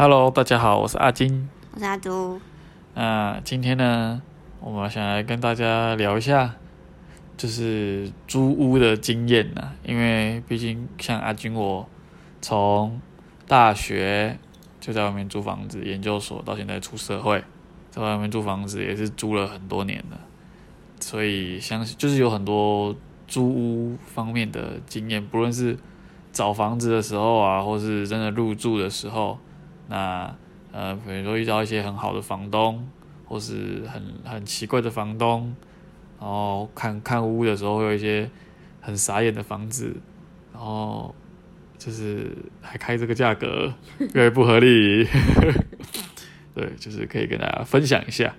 Hello，大家好，我是阿金。我是阿朱。那今天呢，我们想来跟大家聊一下，就是租屋的经验呐。因为毕竟像阿金我，从大学就在外面租房子，研究所到现在出社会，在外面租房子也是租了很多年了，所以相信就是有很多租屋方面的经验，不论是找房子的时候啊，或是真的入住的时候，那呃，比如说遇到一些很好的房东，或是很很奇怪的房东，然后看看屋的时候会有一些很傻眼的房子，然后就是还开这个价格，越来越不合理。对，就是可以跟大家分享一下。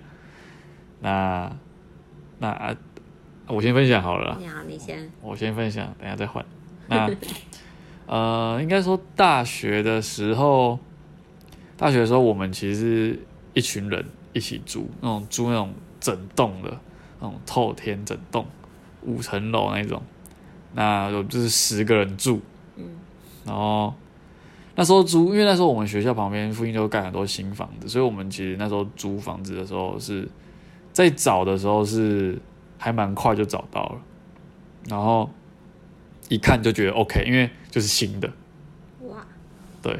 那那啊我先分享好了。你好，你先。我先分享，等下再换。那呃，应该说大学的时候，大学的时候我们其实是一群人一起租，那种租那种整栋的，那种透天整栋，五层楼那种。那有就是十个人住，嗯，然后那时候租，因为那时候我们学校旁边附近就盖很多新房子，所以我们其实那时候租房子的时候是在找的时候是还蛮快就找到了，然后一看就觉得 OK，因为就是新的，哇，对，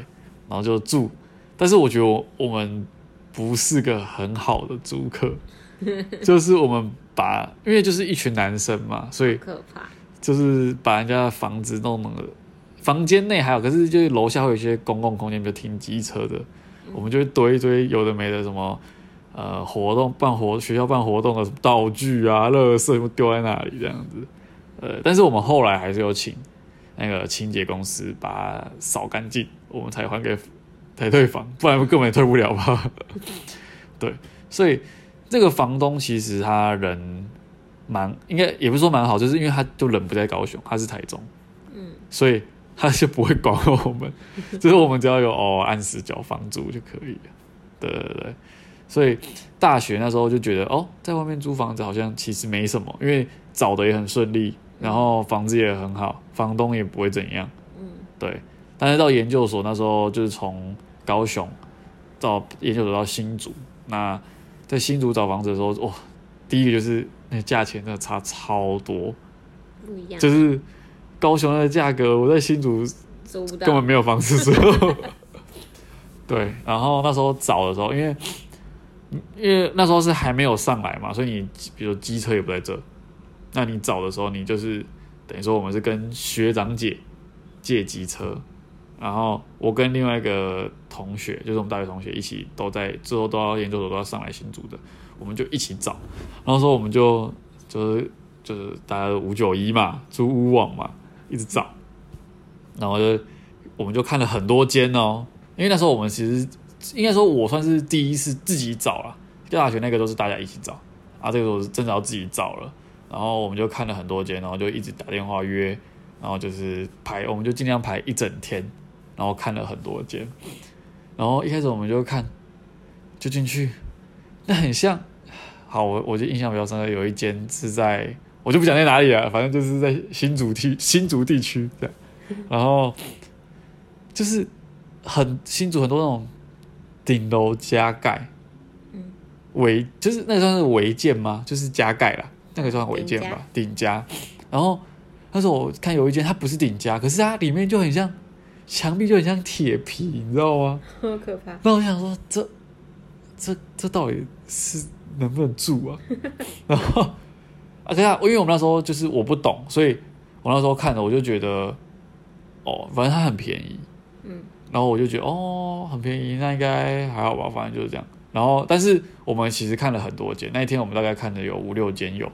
然后就住。但是我觉得我我们不是个很好的租客，就是我们把，因为就是一群男生嘛，所以可怕。就是把人家的房子弄弄的，房间内还有，可是就是楼下会有一些公共空间，比如停机车的，我们就会堆一堆有的没的什么，呃，活动办活学校办活动的道具啊、垃圾都丢在那里这样子，呃，但是我们后来还是有请那个清洁公司把它扫干净，我们才还给才退房，不然根本也退不了吧？对，所以这个房东其实他人。蛮应该也不是说蛮好，就是因为他就人不在高雄，他是台中，嗯，所以他就不会管我们，就是我们只要有哦按时缴房租就可以了，对对对，所以大学那时候就觉得哦，在外面租房子好像其实没什么，因为找的也很顺利，然后房子也很好，房东也不会怎样，嗯，对，但是到研究所那时候就是从高雄到研究所到新竹，那在新竹找房子的时候，哇，第一个就是。那价钱真的差超多，不一样。就是高雄的价格，我在新竹根本没有房子住。对，然后那时候找的时候，因为因为那时候是还没有上来嘛，所以你比如机车也不在这，那你找的时候，你就是等于说我们是跟学长姐借机车，然后我跟另外一个同学，就是我们大学同学一起都在之后都要研究所都要上来新竹的。我们就一起找，然后说我们就就是就是大家五九一嘛，租屋网嘛，一直找，然后就我们就看了很多间哦，因为那时候我们其实应该说我算是第一次自己找了，大学那个都是大家一起找，啊，这个我是真的要自己找了，然后我们就看了很多间，然后就一直打电话约，然后就是排，我们就尽量排一整天，然后看了很多间，然后一开始我们就看，就进去，那很像。好，我我就印象比较深刻，有一间是在，我就不讲在哪里了，反正就是在新竹地 新竹地区这样，然后就是很新竹很多那种顶楼加盖，嗯，违就是那算是违建吗？就是加盖啦，那个算违建吧，顶加。然后那时候我看有一间，它不是顶加，可是它里面就很像墙壁，就很像铁皮，你知道吗？好可怕。那我想说，这这这到底是？能不能住啊？然后啊，对啊因为我们那时候就是我不懂，所以我那时候看了，我就觉得哦，反正它很便宜，嗯，然后我就觉得哦，很便宜，那应该还好吧，反正就是这样。然后，但是我们其实看了很多间，那一天我们大概看了有五六间有，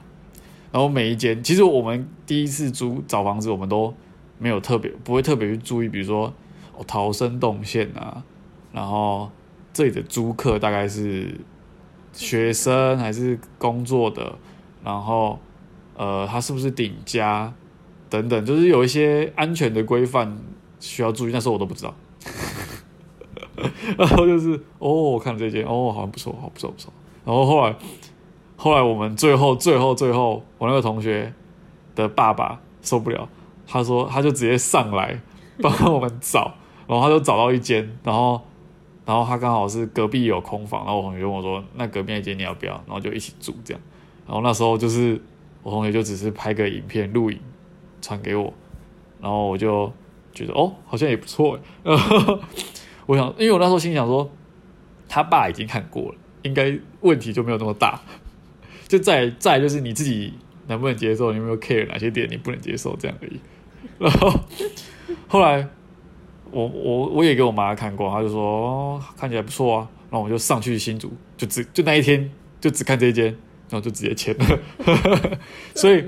然后每一间其实我们第一次租找房子，我们都没有特别不会特别去注意，比如说哦逃生动线啊，然后这里的租客大概是。学生还是工作的，然后呃，他是不是顶家等等，就是有一些安全的规范需要注意。那时候我都不知道，然后就是哦，我看了这件，哦，好像不错，好不错不错。然后后来后来我们最后最后最后，我那个同学的爸爸受不了，他说他就直接上来帮我们找，然后他就找到一间，然后。然后他刚好是隔壁有空房，然后我同学跟我说，那隔壁那间你要不要？然后就一起住这样。然后那时候就是我同学就只是拍个影片录影传给我，然后我就觉得哦，好像也不错。然后我想，因为我那时候心想说，他爸已经看过了，应该问题就没有那么大。就再再就是你自己能不能接受，你有没有 care 哪些点你不能接受这样而已。然后后来我我我也给我妈看过，她就说哦看起来不错啊，然后我就上去新竹，就只就那一天就只看这一间。然后就直接签了，所以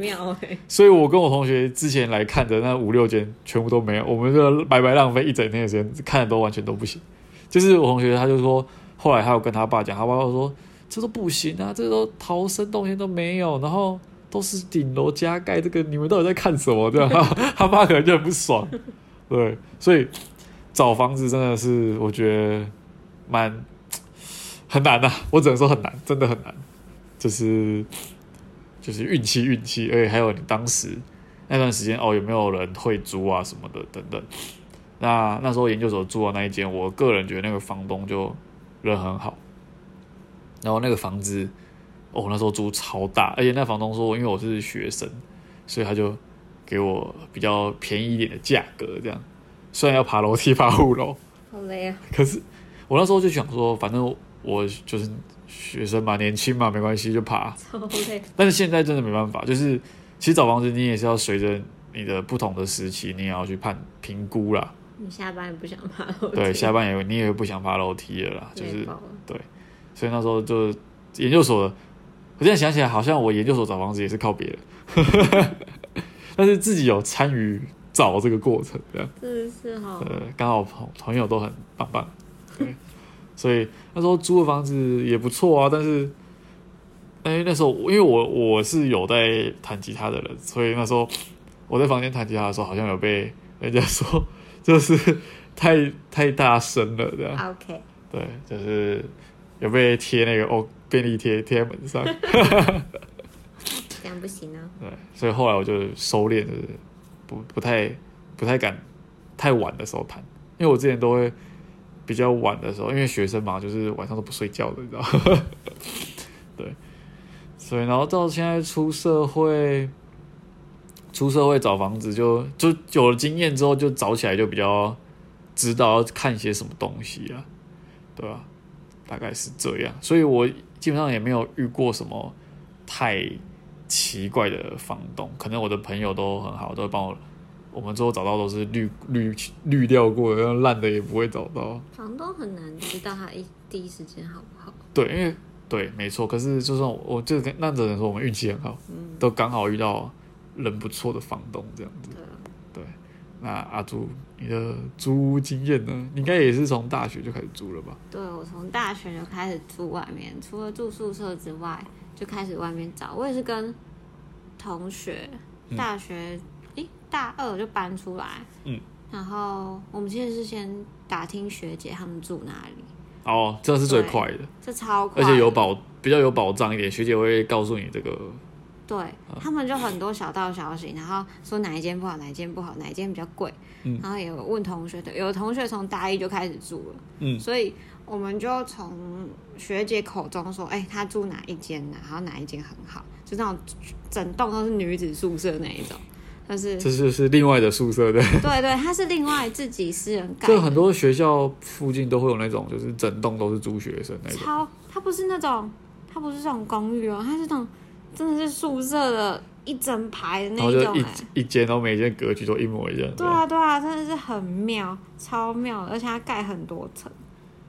所以我跟我同学之前来看的那五六间全部都没有，我们就白白浪费一整天的时间，看的都完全都不行。就是我同学他就说，后来他有跟他爸讲，他爸爸说这都不行啊，这都逃生动线都没有，然后都是顶楼加盖，这个你们到底在看什么？这样 他爸可能就很不爽。对，所以找房子真的是我觉得蛮很难的，我只能说很难，真的很难。就是就是运气运气，而且还有你当时那段时间哦，有没有人会租啊什么的等等。那那时候研究所住的那一间，我个人觉得那个房东就人很好。然后那个房子哦，那时候租超大，而且那房东说，因为我是学生，所以他就给我比较便宜一点的价格，这样。虽然要爬楼梯爬五楼，好累啊。可是我那时候就想说，反正我就是。学生嘛，年轻嘛，没关系，就爬。但是现在真的没办法，就是其实找房子你也是要随着你的不同的时期，你也要去判评估啦。你下班也不想爬楼梯。对，下班也你也不想爬楼梯了啦，就是对。所以那时候就研究所，我现在想起来，好像我研究所找房子也是靠别人，但是自己有参与找这个过程，这样。是是哈。呃，刚好朋朋友都很棒棒。对。所以那时候租的房子也不错啊，但是，哎，那时候因为我我是有在弹吉他的人，所以那时候我在房间弹吉他的时候，好像有被人家说就是太太大声了这样。OK。对，就是有被贴那个哦便利贴贴在门上。这样不行啊。对，所以后来我就收敛，就是不不太不太敢太晚的时候弹，因为我之前都会。比较晚的时候，因为学生嘛，就是晚上都不睡觉的，你知道 对，所以然后到现在出社会，出社会找房子就就有了经验之后，就找起来就比较知道要看些什么东西啊，对吧？大概是这样，所以我基本上也没有遇过什么太奇怪的房东，可能我的朋友都很好，都会帮我。我们最后找到都是滤滤滤掉过的，烂的也不会找到。房东很难知道他一第一时间好不好。对，因为对，没错。可是就算我就跟那只能说我们运气很好，嗯，都刚好遇到人不错的房东这样子。对。那阿朱，你的租屋经验呢？你应该也是从大学就开始租了吧？对，我从大学就开始住外面，除了住宿舍之外，就开始外面找。我也是跟同学大学。大二就搬出来，嗯，然后我们现在是先打听学姐他们住哪里。哦，这是最快的，这超快，而且有保比较有保障一点，学姐会告诉你这个。对他们就很多小道消息，然后说哪一间不好，哪一间不好，哪一间比较贵，嗯，然后也问同学的，有同学从大一就开始住了，嗯，所以我们就从学姐口中说，哎，她住哪一间呢？然后哪一间很好，就那种整栋都是女子宿舍那一种。但是这就是另外的宿舍，的对对，它是另外自己私人盖。就很多学校附近都会有那种，就是整栋都是租学生那种。超，它不是那种，它不是这种公寓哦，它是那种真的是宿舍的一整排的那种。一一间，然后每间格局都一模一样。对啊对啊，真的是很妙，超妙，而且它盖很多层，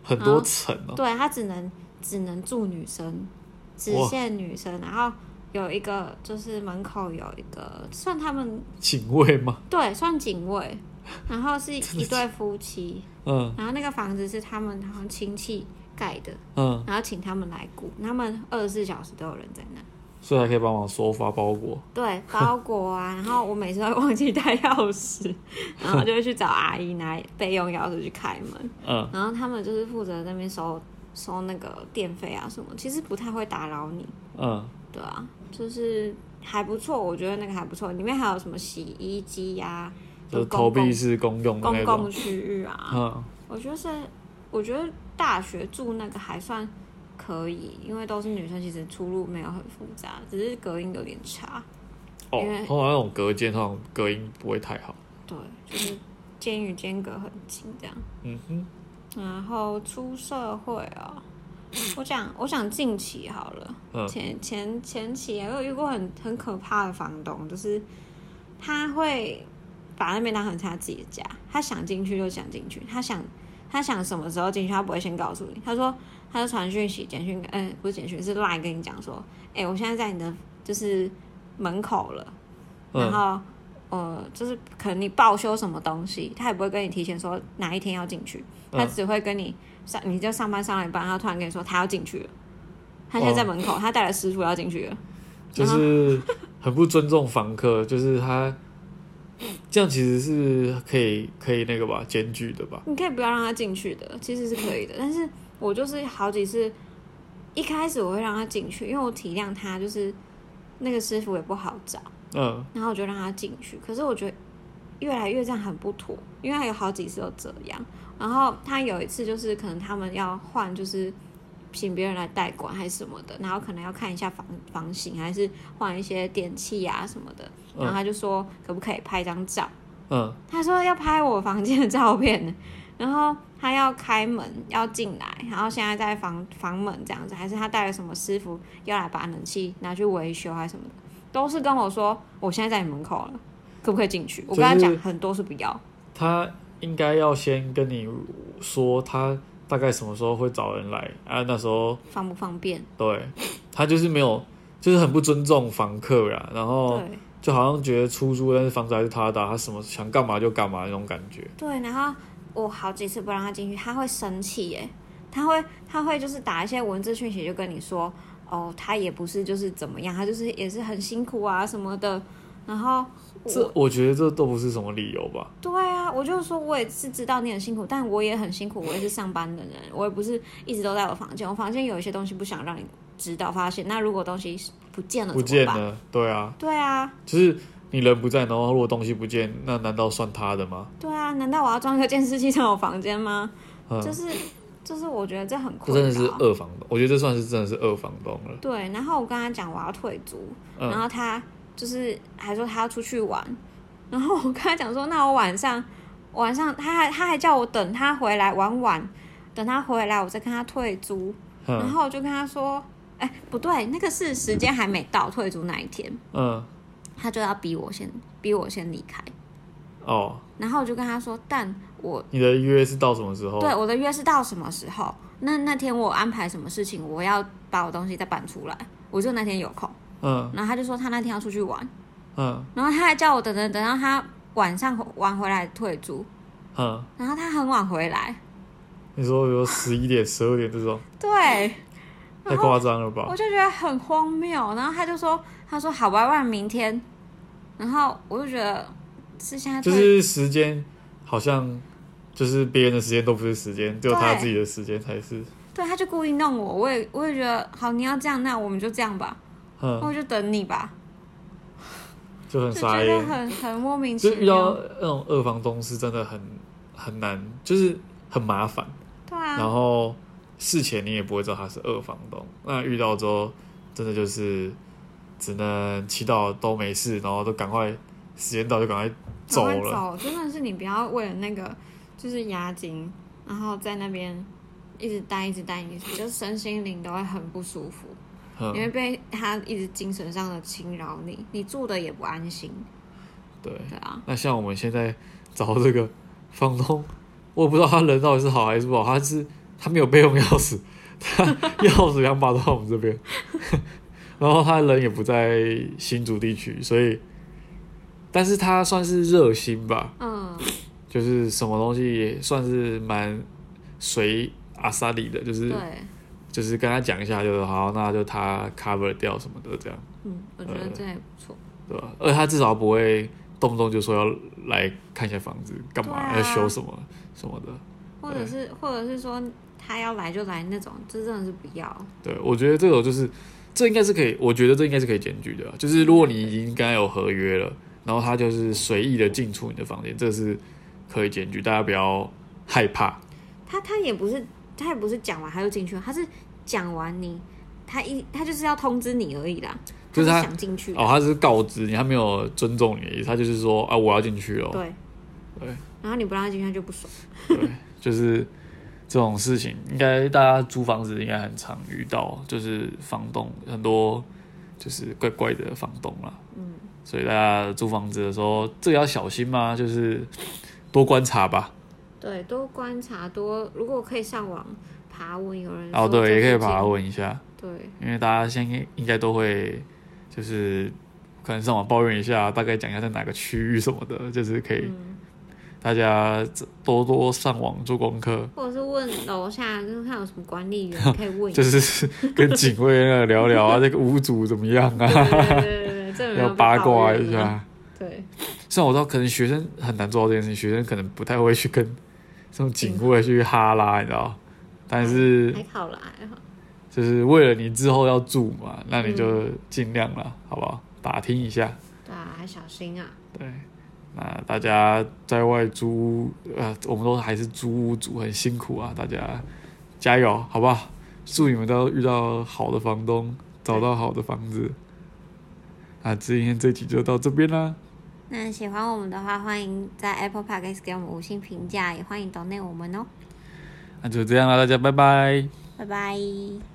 很多层哦。对，它只能只能住女生，只限女生，然后。有一个就是门口有一个算他们警卫吗？对，算警卫。然后 是一对夫妻，嗯，然后那个房子是他们好像亲戚盖的，嗯，然后请他们来顾，他们二十四小时都有人在那，所以还可以帮忙收发包裹。对，包裹啊，然后我每次都会忘记带钥匙，然后就会去找阿姨拿备用钥匙去开门，嗯，然后他们就是负责那边收收那个电费啊什么，其实不太会打扰你，嗯，对啊。就是还不错，我觉得那个还不错。里面还有什么洗衣机呀？就投币式公用公共区域啊。嗯，我觉得是我觉得大学住那个还算可以，因为都是女生，其实出入没有很复杂，只是隔音有点差。哦，通常那种隔间，通常隔音不会太好。对，就是间与间隔很近这样。嗯哼。然后出社会啊，我讲我讲近期好了，前前前期我有遇过很很可怕的房东，就是他会把那边当成他自己的家，他想进去就想进去，他想他想什么时候进去，他不会先告诉你。他说他就传讯息、简讯，嗯，不是简讯，是 line 跟你讲说，哎，我现在在你的就是门口了，然后呃，就是可能你报修什么东西，他也不会跟你提前说哪一天要进去。他只会跟你上，你就上班上了一半，他突然跟你说他要进去了，他现在在门口，他带了师傅要进去了，就是很不尊重房客，就是他这样其实是可以可以那个吧，检举的吧？你可以不要让他进去的，其实是可以的，但是我就是好几次一开始我会让他进去，因为我体谅他，就是那个师傅也不好找，嗯，然后我就让他进去，可是我觉得越来越这样很不妥，因为他有好几次都这样。然后他有一次就是可能他们要换，就是请别人来代管还是什么的，然后可能要看一下房房型，还是换一些电器啊什么的。然后他就说可不可以拍张照？嗯，他说要拍我房间的照片，然后他要开门要进来，然后现在在房房门这样子，还是他带了什么师傅要来把冷气拿去维修还是什么的，都是跟我说我现在在你门口了，可不可以进去？我跟他讲很多是不要。他。应该要先跟你说他大概什么时候会找人来啊？那时候方不方便？对，他就是没有，就是很不尊重房客呀。然后就好像觉得出租但是房子还是他的，他什么想干嘛就干嘛那种感觉。对，然后我好几次不让他进去，他会生气耶。他会他会就是打一些文字讯息，就跟你说哦，他也不是就是怎么样，他就是也是很辛苦啊什么的。然后。这我觉得这都不是什么理由吧？对啊，我就是说，我也是知道你很辛苦，但我也很辛苦，我也是上班的人，我也不是一直都在我房间。我房间有一些东西不想让你知道发现。那如果东西不见了，不见了，对啊，对啊，就是你人不在，然后如果东西不见，那难道算他的吗？对啊，难道我要装一个监视器在我房间吗？就是就是，我觉得这很真的是二房东，我觉得这算是真的是二房东了。对，然后我跟他讲我要退租，然后他。就是还说他要出去玩，然后我跟他讲说，那我晚上晚上他还他还叫我等他回来玩玩，等他回来我再跟他退租。然后我就跟他说，哎，不对，那个是时间还没到退租那一天。嗯，他就要逼我先逼我先离开。哦，然后我就跟他说，但我你的约是到什么时候？对，我的约是到什么时候？那那天我安排什么事情，我要把我东西再搬出来，我就那天有空。嗯，然后他就说他那天要出去玩，嗯，然后他还叫我等等等到他晚上玩回来退租，嗯，然后他很晚回来，你说有十一点、十二点这种，对，太夸张了吧？我就觉得很荒谬。然后他就说，他说好吧，不然明天，然后我就觉得是现在，就是时间好像就是别人的时间都不是时间，只有他自己的时间才是。对，他就故意弄我，我也我也觉得好，你要这样，那我们就这样吧。我就等你吧，就很傻眼，很很莫名其妙。就遇到那种二房东是真的很很难，就是很麻烦。对啊。然后事前你也不会知道他是二房东，那遇到之后，真的就是只能祈祷都没事，然后都赶快时间到就赶快走了。走，真的是你不要为了那个就是押金，然后在那边一直待一直待，你就身心灵都会很不舒服。因为被他一直精神上的侵扰你，你住的也不安心。对对啊，那像我们现在找这个房东，我不知道他人到底是好还是不好。他是他没有备用钥匙，他钥匙两把都在我们这边，然后他人也不在新竹地区，所以，但是他算是热心吧，嗯，就是什么东西也算是蛮随阿萨里的，就是对。就是跟他讲一下，就是好，那就他 cover 掉什么的这样。嗯，我觉得这也不错。对吧？而他至少不会动不动就说要来看一下房子，干嘛要修什么什么的。或者是，或者是说他要来就来那种，这真的是不要。对，我觉得这种就是，这应该是可以，我觉得这应该是可以检举的。就是如果你已经跟他有合约了，然后他就是随意的进出你的房间，这是可以检举，大家不要害怕。他他也不是他也不是讲完他就进去了，他是讲完你他一他就是要通知你而已啦，就是他想进去哦，他是告知你，他没有尊重你，他就是说啊我要进去哦，对。对，然后你不让他进去他就不爽，对，就是这种事情，应该大家租房子应该很常遇到，就是房东很多就是怪怪的房东啦，嗯，所以大家租房子的时候这个要小心嘛，就是多观察吧。对，多观察，多如果可以上网爬问，有人哦，对，也可以爬问一下。对，因为大家现在应该都会，就是可能上网抱怨一下，大概讲一下在哪个区域什么的，就是可以大家多多上网做功课，或者是问楼下，就是看有什么管理员 可以问，就是 跟警卫那聊聊啊，这个屋主怎么样啊？对对对，要八卦一下。对，虽然我知道可能学生很难做到这件事情，学生可能不太会去跟。这种警卫去哈拉，你知道？但是还好啦，还好。就是为了你之后要住嘛，那你就尽量了，好不好？打听一下。对啊，还小心啊。对，那大家在外租，呃，我们都还是租屋主，很辛苦啊，大家加油，好不好？祝你们都遇到好的房东，找到好的房子。那今天这集就到这边啦。那喜欢我们的话，欢迎在 Apple Podcast 给我们五星评价，也欢迎 donate 我们哦。那就这样了，大家拜拜。拜拜。